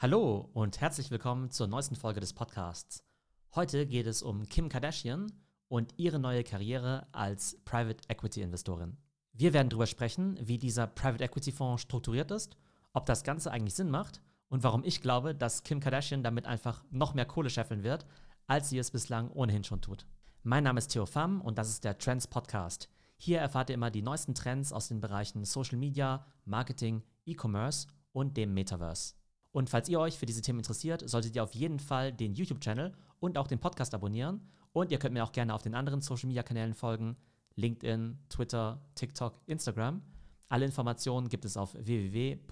Hallo und herzlich willkommen zur neuesten Folge des Podcasts. Heute geht es um Kim Kardashian und ihre neue Karriere als Private Equity Investorin. Wir werden darüber sprechen, wie dieser Private Equity Fonds strukturiert ist, ob das Ganze eigentlich Sinn macht und warum ich glaube, dass Kim Kardashian damit einfach noch mehr Kohle scheffeln wird, als sie es bislang ohnehin schon tut. Mein Name ist Theo Pham und das ist der Trends Podcast. Hier erfahrt ihr immer die neuesten Trends aus den Bereichen Social Media, Marketing, E-Commerce und dem Metaverse. Und falls ihr euch für diese Themen interessiert, solltet ihr auf jeden Fall den YouTube-Channel und auch den Podcast abonnieren. Und ihr könnt mir auch gerne auf den anderen Social-Media-Kanälen folgen. LinkedIn, Twitter, TikTok, Instagram. Alle Informationen gibt es auf www.theo.net,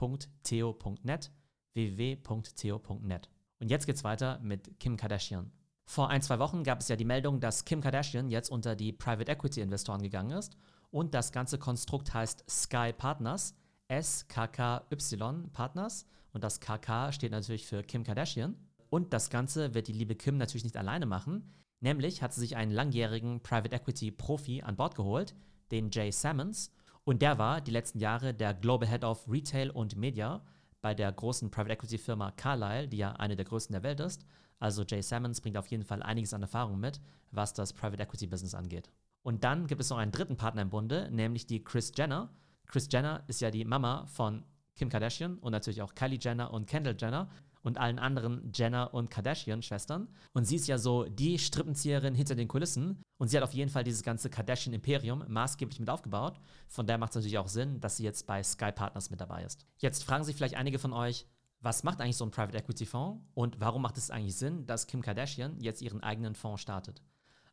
www.theo.net. Und jetzt geht's weiter mit Kim Kardashian. Vor ein, zwei Wochen gab es ja die Meldung, dass Kim Kardashian jetzt unter die Private Equity Investoren gegangen ist und das ganze Konstrukt heißt Sky Partners, SKKY Partners und das KK steht natürlich für Kim Kardashian. Und das Ganze wird die liebe Kim natürlich nicht alleine machen. Nämlich hat sie sich einen langjährigen Private Equity Profi an Bord geholt, den Jay Sammons. Und der war die letzten Jahre der Global Head of Retail und Media bei der großen Private Equity Firma Carlyle, die ja eine der größten der Welt ist. Also Jay Sammons bringt auf jeden Fall einiges an Erfahrung mit, was das Private Equity Business angeht. Und dann gibt es noch einen dritten Partner im Bunde, nämlich die Chris Jenner. Chris Jenner ist ja die Mama von Kim Kardashian und natürlich auch Kylie Jenner und Kendall Jenner und allen anderen Jenner und Kardashian-Schwestern. Und sie ist ja so die Strippenzieherin hinter den Kulissen. Und sie hat auf jeden Fall dieses ganze Kardashian-Imperium maßgeblich mit aufgebaut. Von daher macht es natürlich auch Sinn, dass sie jetzt bei Sky Partners mit dabei ist. Jetzt fragen sich vielleicht einige von euch, was macht eigentlich so ein Private Equity Fonds und warum macht es eigentlich Sinn, dass Kim Kardashian jetzt ihren eigenen Fonds startet?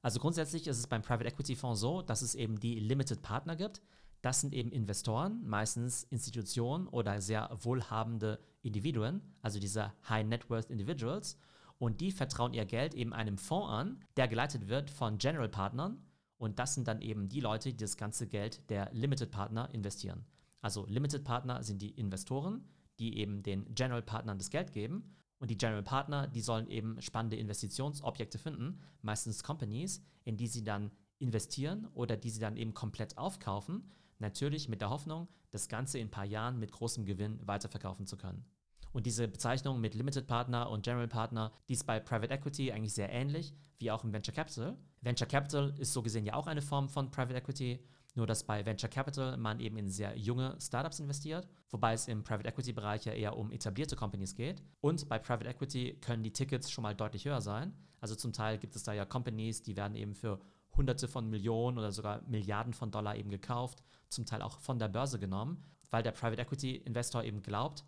Also grundsätzlich ist es beim Private Equity Fonds so, dass es eben die Limited Partner gibt. Das sind eben Investoren, meistens Institutionen oder sehr wohlhabende Individuen, also diese High Net Worth Individuals. Und die vertrauen ihr Geld eben einem Fonds an, der geleitet wird von General Partnern. Und das sind dann eben die Leute, die das ganze Geld der Limited Partner investieren. Also Limited Partner sind die Investoren, die eben den General Partnern das Geld geben. Und die General Partner, die sollen eben spannende Investitionsobjekte finden, meistens Companies, in die sie dann investieren oder die sie dann eben komplett aufkaufen Natürlich mit der Hoffnung, das Ganze in ein paar Jahren mit großem Gewinn weiterverkaufen zu können. Und diese Bezeichnung mit Limited Partner und General Partner, die ist bei Private Equity eigentlich sehr ähnlich wie auch im Venture Capital. Venture Capital ist so gesehen ja auch eine Form von Private Equity, nur dass bei Venture Capital man eben in sehr junge Startups investiert, wobei es im Private Equity Bereich ja eher um etablierte Companies geht. Und bei Private Equity können die Tickets schon mal deutlich höher sein. Also zum Teil gibt es da ja Companies, die werden eben für Hunderte von Millionen oder sogar Milliarden von Dollar eben gekauft, zum Teil auch von der Börse genommen, weil der Private Equity Investor eben glaubt,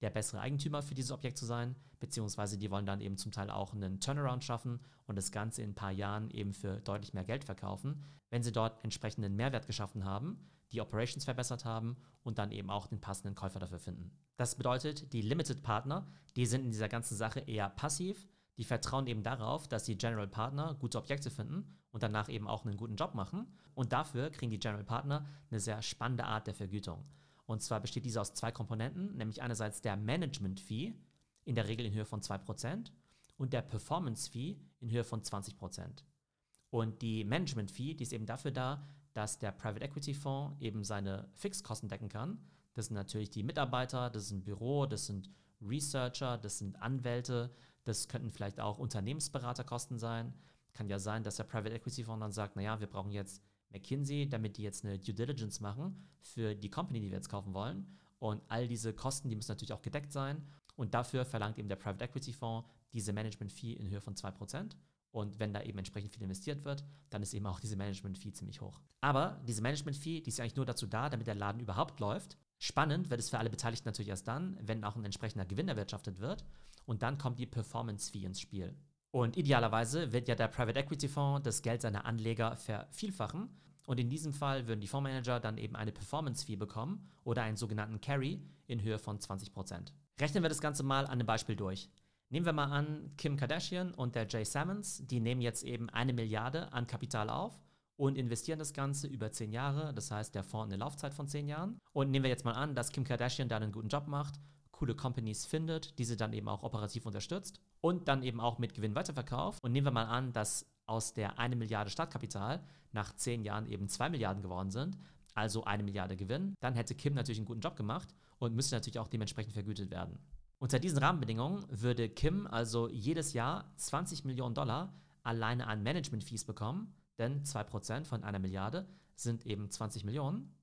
der bessere Eigentümer für dieses Objekt zu sein, beziehungsweise die wollen dann eben zum Teil auch einen Turnaround schaffen und das Ganze in ein paar Jahren eben für deutlich mehr Geld verkaufen, wenn sie dort entsprechenden Mehrwert geschaffen haben, die Operations verbessert haben und dann eben auch den passenden Käufer dafür finden. Das bedeutet, die Limited Partner, die sind in dieser ganzen Sache eher passiv, die vertrauen eben darauf, dass die General Partner gute Objekte finden und danach eben auch einen guten Job machen. Und dafür kriegen die General Partner eine sehr spannende Art der Vergütung. Und zwar besteht diese aus zwei Komponenten, nämlich einerseits der Management Fee, in der Regel in Höhe von 2%, und der Performance Fee in Höhe von 20%. Und die Management Fee, die ist eben dafür da, dass der Private Equity Fonds eben seine Fixkosten decken kann. Das sind natürlich die Mitarbeiter, das ist ein Büro, das sind Researcher, das sind Anwälte, das könnten vielleicht auch Unternehmensberaterkosten sein. Kann ja sein, dass der Private Equity Fonds dann sagt, naja, wir brauchen jetzt McKinsey, damit die jetzt eine Due Diligence machen für die Company, die wir jetzt kaufen wollen. Und all diese Kosten, die müssen natürlich auch gedeckt sein. Und dafür verlangt eben der Private Equity Fonds diese Management Fee in Höhe von 2%. Und wenn da eben entsprechend viel investiert wird, dann ist eben auch diese Management Fee ziemlich hoch. Aber diese Management Fee, die ist eigentlich nur dazu da, damit der Laden überhaupt läuft. Spannend wird es für alle Beteiligten natürlich erst dann, wenn auch ein entsprechender Gewinn erwirtschaftet wird und dann kommt die Performance Fee ins Spiel. Und idealerweise wird ja der Private Equity Fonds das Geld seiner Anleger vervielfachen. Und in diesem Fall würden die Fondsmanager dann eben eine Performance Fee bekommen oder einen sogenannten Carry in Höhe von 20%. Rechnen wir das Ganze mal an einem Beispiel durch. Nehmen wir mal an, Kim Kardashian und der Jay Sammons, die nehmen jetzt eben eine Milliarde an Kapital auf und investieren das Ganze über zehn Jahre. Das heißt, der Fonds eine Laufzeit von zehn Jahren. Und nehmen wir jetzt mal an, dass Kim Kardashian da einen guten Job macht coole Companies findet, diese dann eben auch operativ unterstützt und dann eben auch mit Gewinn weiterverkauft. Und nehmen wir mal an, dass aus der 1 Milliarde Startkapital nach 10 Jahren eben 2 Milliarden geworden sind, also eine Milliarde Gewinn, dann hätte Kim natürlich einen guten Job gemacht und müsste natürlich auch dementsprechend vergütet werden. Unter diesen Rahmenbedingungen würde Kim also jedes Jahr 20 Millionen Dollar alleine an Management-Fees bekommen, denn 2% von einer Milliarde sind eben 20 Millionen.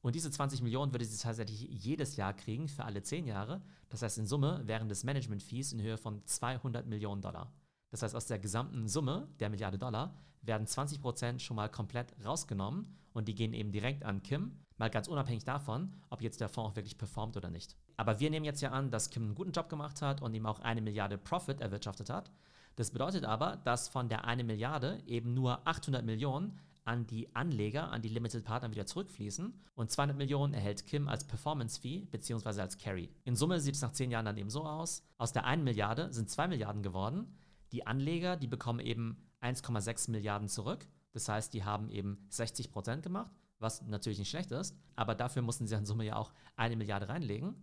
Und diese 20 Millionen würde sie tatsächlich jedes Jahr kriegen für alle 10 Jahre. Das heißt, in Summe wären das Management-Fees in Höhe von 200 Millionen Dollar. Das heißt, aus der gesamten Summe der Milliarde Dollar werden 20% schon mal komplett rausgenommen und die gehen eben direkt an Kim, mal ganz unabhängig davon, ob jetzt der Fonds auch wirklich performt oder nicht. Aber wir nehmen jetzt ja an, dass Kim einen guten Job gemacht hat und ihm auch eine Milliarde Profit erwirtschaftet hat. Das bedeutet aber, dass von der eine Milliarde eben nur 800 Millionen an die Anleger, an die Limited Partner wieder zurückfließen und 200 Millionen erhält Kim als Performance Fee bzw. als Carry. In Summe sieht es nach 10 Jahren dann eben so aus, aus der 1 Milliarde sind 2 Milliarden geworden. Die Anleger, die bekommen eben 1,6 Milliarden zurück. Das heißt, die haben eben 60 Prozent gemacht, was natürlich nicht schlecht ist, aber dafür mussten sie in Summe ja auch eine Milliarde reinlegen.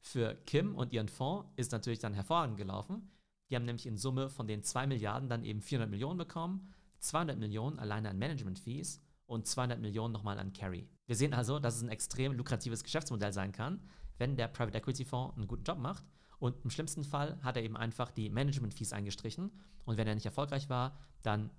Für Kim und ihren Fonds ist natürlich dann hervorragend gelaufen. Die haben nämlich in Summe von den 2 Milliarden dann eben 400 Millionen bekommen 200 Millionen alleine an Management-Fees und 200 Millionen nochmal an Carry. Wir sehen also, dass es ein extrem lukratives Geschäftsmodell sein kann, wenn der Private Equity Fonds einen guten Job macht. Und im schlimmsten Fall hat er eben einfach die Management-Fees eingestrichen. Und wenn er nicht erfolgreich war, dann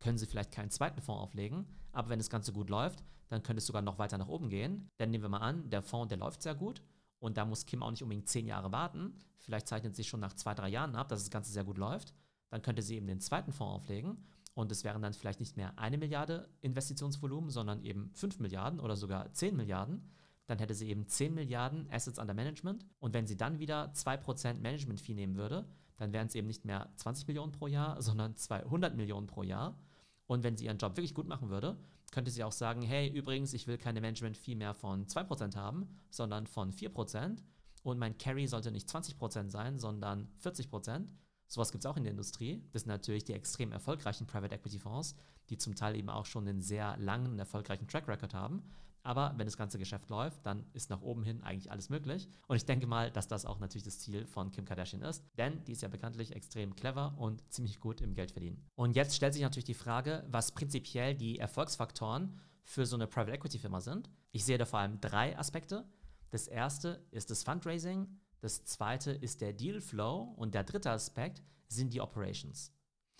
können sie vielleicht keinen zweiten Fonds auflegen. Aber wenn das Ganze gut läuft, dann könnte es sogar noch weiter nach oben gehen. Denn nehmen wir mal an, der Fonds, der läuft sehr gut. Und da muss Kim auch nicht unbedingt zehn Jahre warten. Vielleicht zeichnet sich schon nach zwei, drei Jahren ab, dass das Ganze sehr gut läuft. Dann könnte sie eben den zweiten Fonds auflegen und es wären dann vielleicht nicht mehr eine Milliarde Investitionsvolumen, sondern eben 5 Milliarden oder sogar 10 Milliarden. Dann hätte sie eben 10 Milliarden Assets under Management. Und wenn sie dann wieder 2% Management-Fee nehmen würde, dann wären es eben nicht mehr 20 Millionen pro Jahr, sondern 200 Millionen pro Jahr. Und wenn sie ihren Job wirklich gut machen würde, könnte sie auch sagen, hey, übrigens, ich will keine Management-Fee mehr von 2% haben, sondern von 4%. Und mein Carry sollte nicht 20% sein, sondern 40%. Sowas gibt es auch in der Industrie. Das sind natürlich die extrem erfolgreichen Private Equity Fonds, die zum Teil eben auch schon einen sehr langen, erfolgreichen Track Record haben. Aber wenn das ganze Geschäft läuft, dann ist nach oben hin eigentlich alles möglich. Und ich denke mal, dass das auch natürlich das Ziel von Kim Kardashian ist, denn die ist ja bekanntlich extrem clever und ziemlich gut im Geld verdienen. Und jetzt stellt sich natürlich die Frage, was prinzipiell die Erfolgsfaktoren für so eine Private Equity Firma sind. Ich sehe da vor allem drei Aspekte. Das erste ist das Fundraising, das zweite ist der Deal Flow und der dritte Aspekt sind die Operations.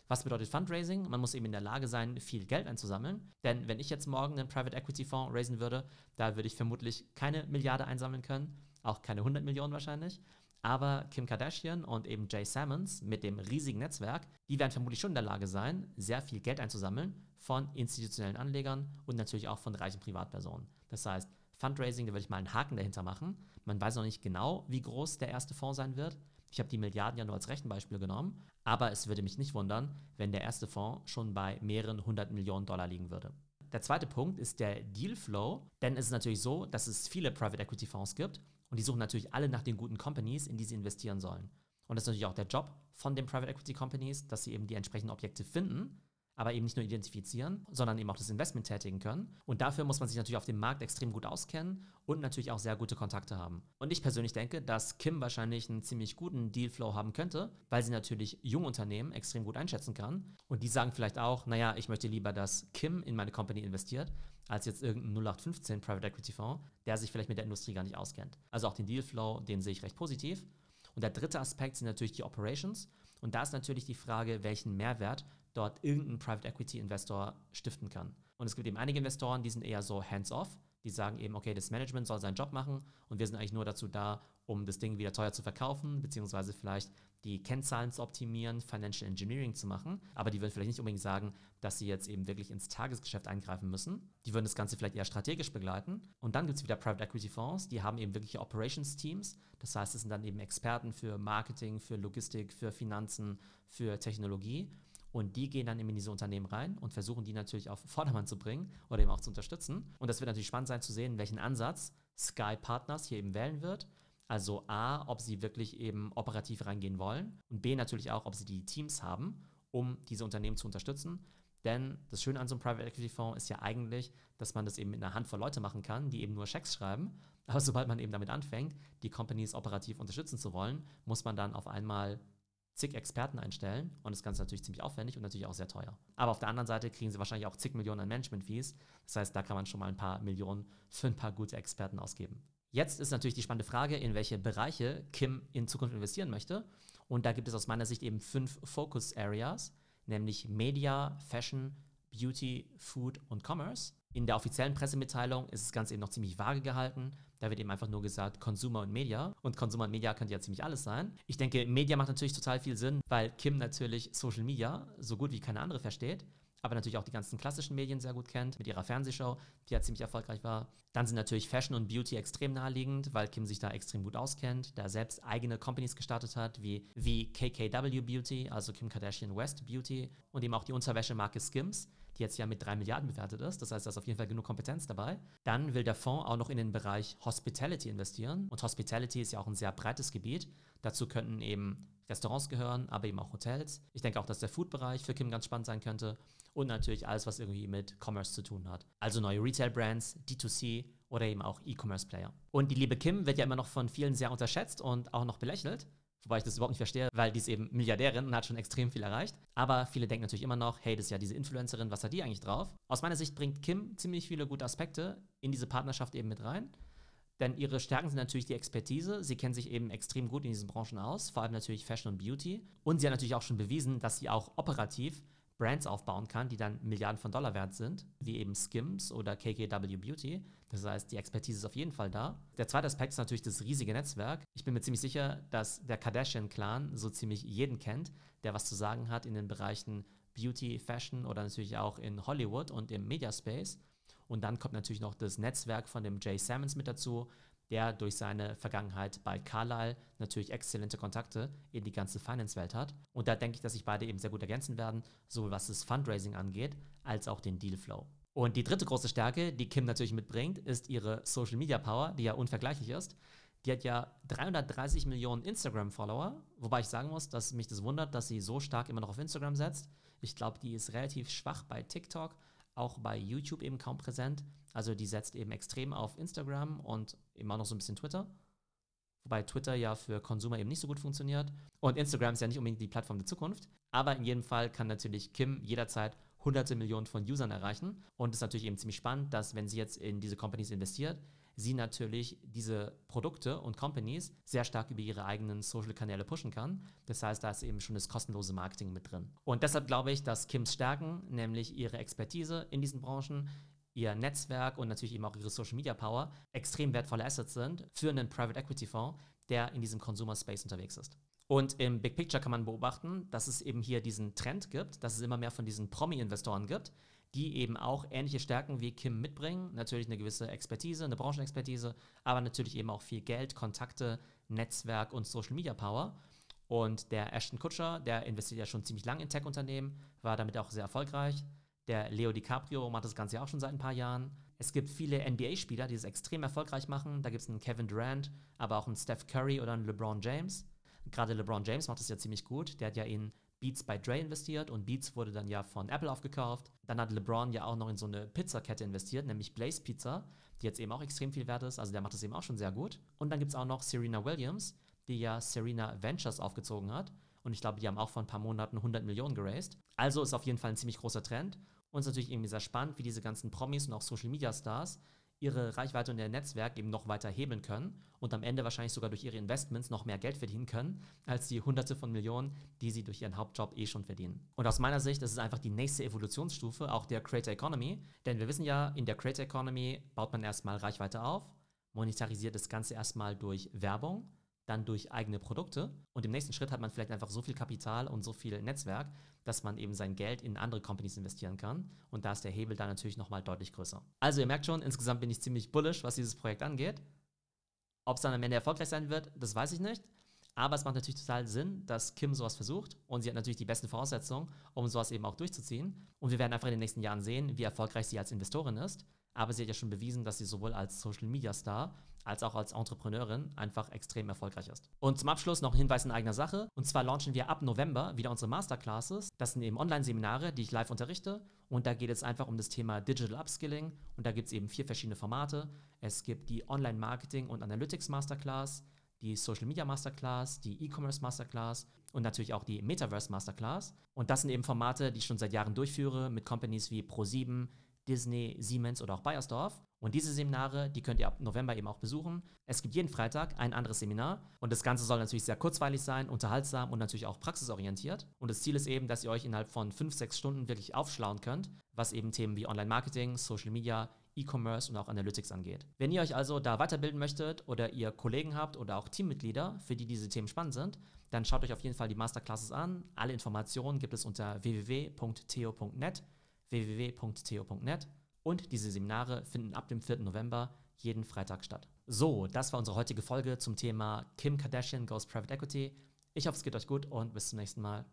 Was bedeutet Fundraising? Man muss eben in der Lage sein, viel Geld einzusammeln. Denn wenn ich jetzt morgen einen Private Equity Fonds raisen würde, da würde ich vermutlich keine Milliarde einsammeln können, auch keine 100 Millionen wahrscheinlich. Aber Kim Kardashian und eben Jay Sammons mit dem riesigen Netzwerk, die werden vermutlich schon in der Lage sein, sehr viel Geld einzusammeln von institutionellen Anlegern und natürlich auch von reichen Privatpersonen. Das heißt, Fundraising, da würde ich mal einen Haken dahinter machen. Man weiß noch nicht genau, wie groß der erste Fonds sein wird. Ich habe die Milliarden ja nur als Rechenbeispiel genommen, aber es würde mich nicht wundern, wenn der erste Fonds schon bei mehreren hundert Millionen Dollar liegen würde. Der zweite Punkt ist der Dealflow, denn es ist natürlich so, dass es viele Private Equity Fonds gibt und die suchen natürlich alle nach den guten Companies, in die sie investieren sollen. Und das ist natürlich auch der Job von den Private Equity Companies, dass sie eben die entsprechenden Objekte finden aber eben nicht nur identifizieren, sondern eben auch das Investment tätigen können. Und dafür muss man sich natürlich auf dem Markt extrem gut auskennen und natürlich auch sehr gute Kontakte haben. Und ich persönlich denke, dass Kim wahrscheinlich einen ziemlich guten Dealflow haben könnte, weil sie natürlich junge Unternehmen extrem gut einschätzen kann. Und die sagen vielleicht auch, naja, ich möchte lieber, dass Kim in meine Company investiert, als jetzt irgendein 0815 Private Equity Fonds, der sich vielleicht mit der Industrie gar nicht auskennt. Also auch den Dealflow, den sehe ich recht positiv. Und der dritte Aspekt sind natürlich die Operations. Und da ist natürlich die Frage, welchen Mehrwert dort irgendein Private Equity Investor stiften kann. Und es gibt eben einige Investoren, die sind eher so hands-off. Die sagen eben, okay, das Management soll seinen Job machen und wir sind eigentlich nur dazu da, um das Ding wieder teuer zu verkaufen, beziehungsweise vielleicht die Kennzahlen zu optimieren, Financial Engineering zu machen. Aber die würden vielleicht nicht unbedingt sagen, dass sie jetzt eben wirklich ins Tagesgeschäft eingreifen müssen. Die würden das Ganze vielleicht eher strategisch begleiten. Und dann gibt es wieder Private Equity Fonds, die haben eben wirkliche Operations Teams. Das heißt, es sind dann eben Experten für Marketing, für Logistik, für Finanzen, für Technologie. Und die gehen dann eben in diese Unternehmen rein und versuchen die natürlich auf Vordermann zu bringen oder eben auch zu unterstützen. Und das wird natürlich spannend sein zu sehen, welchen Ansatz Sky Partners hier eben wählen wird. Also A, ob sie wirklich eben operativ reingehen wollen und B natürlich auch, ob sie die Teams haben, um diese Unternehmen zu unterstützen. Denn das Schöne an so einem Private Equity Fonds ist ja eigentlich, dass man das eben mit einer Handvoll Leute machen kann, die eben nur Schecks schreiben. Aber sobald man eben damit anfängt, die Companies operativ unterstützen zu wollen, muss man dann auf einmal zig Experten einstellen und das Ganze natürlich ziemlich aufwendig und natürlich auch sehr teuer. Aber auf der anderen Seite kriegen sie wahrscheinlich auch zig Millionen an Management-Fees. Das heißt, da kann man schon mal ein paar Millionen für ein paar gute Experten ausgeben. Jetzt ist natürlich die spannende Frage, in welche Bereiche Kim in Zukunft investieren möchte. Und da gibt es aus meiner Sicht eben fünf Focus Areas, nämlich Media, Fashion, Beauty, Food und Commerce. In der offiziellen Pressemitteilung ist das Ganze eben noch ziemlich vage gehalten. Da wird eben einfach nur gesagt Consumer und Media. Und Consumer und Media könnte ja ziemlich alles sein. Ich denke, Media macht natürlich total viel Sinn, weil Kim natürlich Social Media so gut wie keine andere versteht aber natürlich auch die ganzen klassischen Medien sehr gut kennt, mit ihrer Fernsehshow, die ja ziemlich erfolgreich war. Dann sind natürlich Fashion und Beauty extrem naheliegend, weil Kim sich da extrem gut auskennt, da selbst eigene Companies gestartet hat, wie, wie KKW Beauty, also Kim Kardashian West Beauty und eben auch die Unterwäschemarke Skims, die jetzt ja mit 3 Milliarden bewertet ist. Das heißt, da ist auf jeden Fall genug Kompetenz dabei. Dann will der Fonds auch noch in den Bereich Hospitality investieren. Und Hospitality ist ja auch ein sehr breites Gebiet. Dazu könnten eben Restaurants gehören, aber eben auch Hotels. Ich denke auch, dass der Food-Bereich für Kim ganz spannend sein könnte. Und natürlich alles, was irgendwie mit Commerce zu tun hat. Also neue Retail-Brands, D2C oder eben auch E-Commerce-Player. Und die liebe Kim wird ja immer noch von vielen sehr unterschätzt und auch noch belächelt. Wobei ich das überhaupt nicht verstehe, weil die ist eben Milliardärin und hat schon extrem viel erreicht. Aber viele denken natürlich immer noch, hey, das ist ja diese Influencerin, was hat die eigentlich drauf? Aus meiner Sicht bringt Kim ziemlich viele gute Aspekte in diese Partnerschaft eben mit rein. Denn ihre Stärken sind natürlich die Expertise. Sie kennen sich eben extrem gut in diesen Branchen aus, vor allem natürlich Fashion und Beauty. Und sie hat natürlich auch schon bewiesen, dass sie auch operativ Brands aufbauen kann, die dann Milliarden von Dollar wert sind, wie eben Skims oder KKW Beauty. Das heißt, die Expertise ist auf jeden Fall da. Der zweite Aspekt ist natürlich das riesige Netzwerk. Ich bin mir ziemlich sicher, dass der Kardashian-Clan so ziemlich jeden kennt, der was zu sagen hat in den Bereichen Beauty, Fashion oder natürlich auch in Hollywood und im Mediaspace. Und dann kommt natürlich noch das Netzwerk von dem Jay Sammons mit dazu, der durch seine Vergangenheit bei Carlyle natürlich exzellente Kontakte in die ganze Finance-Welt hat. Und da denke ich, dass sich beide eben sehr gut ergänzen werden, sowohl was das Fundraising angeht, als auch den Dealflow. Und die dritte große Stärke, die Kim natürlich mitbringt, ist ihre Social Media Power, die ja unvergleichlich ist. Die hat ja 330 Millionen Instagram-Follower, wobei ich sagen muss, dass mich das wundert, dass sie so stark immer noch auf Instagram setzt. Ich glaube, die ist relativ schwach bei TikTok, auch bei YouTube eben kaum präsent. Also die setzt eben extrem auf Instagram und immer noch so ein bisschen Twitter. Wobei Twitter ja für Konsumer eben nicht so gut funktioniert. Und Instagram ist ja nicht unbedingt die Plattform der Zukunft. Aber in jedem Fall kann natürlich Kim jederzeit hunderte Millionen von Usern erreichen. Und es ist natürlich eben ziemlich spannend, dass wenn sie jetzt in diese Companies investiert, sie natürlich diese Produkte und Companies sehr stark über ihre eigenen Social-Kanäle pushen kann. Das heißt, da ist eben schon das kostenlose Marketing mit drin. Und deshalb glaube ich, dass Kims Stärken, nämlich ihre Expertise in diesen Branchen, ihr Netzwerk und natürlich eben auch ihre Social Media Power extrem wertvolle Assets sind für einen Private Equity Fonds, der in diesem Consumer Space unterwegs ist. Und im Big Picture kann man beobachten, dass es eben hier diesen Trend gibt, dass es immer mehr von diesen Promi-Investoren gibt, die eben auch ähnliche Stärken wie Kim mitbringen. Natürlich eine gewisse Expertise, eine Branchenexpertise, aber natürlich eben auch viel Geld, Kontakte, Netzwerk und Social Media Power. Und der Ashton Kutscher, der investiert ja schon ziemlich lange in Tech-Unternehmen, war damit auch sehr erfolgreich. Der Leo DiCaprio macht das Ganze ja auch schon seit ein paar Jahren. Es gibt viele NBA-Spieler, die es extrem erfolgreich machen. Da gibt es einen Kevin Durant, aber auch einen Steph Curry oder einen LeBron James. Gerade LeBron James macht das ja ziemlich gut. Der hat ja in Beats bei Dre investiert und Beats wurde dann ja von Apple aufgekauft. Dann hat LeBron ja auch noch in so eine Pizzakette investiert, nämlich Blaze Pizza, die jetzt eben auch extrem viel wert ist. Also der macht das eben auch schon sehr gut. Und dann gibt es auch noch Serena Williams, die ja Serena Ventures aufgezogen hat. Und ich glaube, die haben auch vor ein paar Monaten 100 Millionen geraced. Also ist auf jeden Fall ein ziemlich großer Trend. Und es ist natürlich irgendwie sehr spannend, wie diese ganzen Promis und auch Social Media Stars ihre Reichweite und ihr Netzwerk eben noch weiter hebeln können und am Ende wahrscheinlich sogar durch ihre Investments noch mehr Geld verdienen können, als die Hunderte von Millionen, die sie durch ihren Hauptjob eh schon verdienen. Und aus meiner Sicht ist es einfach die nächste Evolutionsstufe auch der Creator Economy, denn wir wissen ja, in der Creator Economy baut man erstmal Reichweite auf, monetarisiert das Ganze erstmal durch Werbung dann durch eigene Produkte. Und im nächsten Schritt hat man vielleicht einfach so viel Kapital und so viel Netzwerk, dass man eben sein Geld in andere Companies investieren kann. Und da ist der Hebel dann natürlich nochmal deutlich größer. Also ihr merkt schon, insgesamt bin ich ziemlich bullish, was dieses Projekt angeht. Ob es dann am Ende erfolgreich sein wird, das weiß ich nicht. Aber es macht natürlich total Sinn, dass Kim sowas versucht und sie hat natürlich die besten Voraussetzungen, um sowas eben auch durchzuziehen. Und wir werden einfach in den nächsten Jahren sehen, wie erfolgreich sie als Investorin ist. Aber sie hat ja schon bewiesen, dass sie sowohl als Social Media Star als auch als Entrepreneurin einfach extrem erfolgreich ist. Und zum Abschluss noch ein Hinweis in eigener Sache. Und zwar launchen wir ab November wieder unsere Masterclasses. Das sind eben Online-Seminare, die ich live unterrichte. Und da geht es einfach um das Thema Digital Upskilling. Und da gibt es eben vier verschiedene Formate. Es gibt die Online-Marketing- und Analytics Masterclass, die Social Media Masterclass, die E-Commerce Masterclass und natürlich auch die Metaverse Masterclass. Und das sind eben Formate, die ich schon seit Jahren durchführe mit Companies wie Pro7, Disney, Siemens oder auch Bayersdorf. Und diese Seminare, die könnt ihr ab November eben auch besuchen. Es gibt jeden Freitag ein anderes Seminar und das Ganze soll natürlich sehr kurzweilig sein, unterhaltsam und natürlich auch praxisorientiert. Und das Ziel ist eben, dass ihr euch innerhalb von 5, 6 Stunden wirklich aufschlauen könnt, was eben Themen wie Online-Marketing, Social Media, E-Commerce und auch Analytics angeht. Wenn ihr euch also da weiterbilden möchtet oder ihr Kollegen habt oder auch Teammitglieder, für die diese Themen spannend sind, dann schaut euch auf jeden Fall die Masterclasses an. Alle Informationen gibt es unter www.theo.net, www.theo.net und diese Seminare finden ab dem 4. November jeden Freitag statt. So, das war unsere heutige Folge zum Thema Kim Kardashian Goes Private Equity. Ich hoffe, es geht euch gut und bis zum nächsten Mal.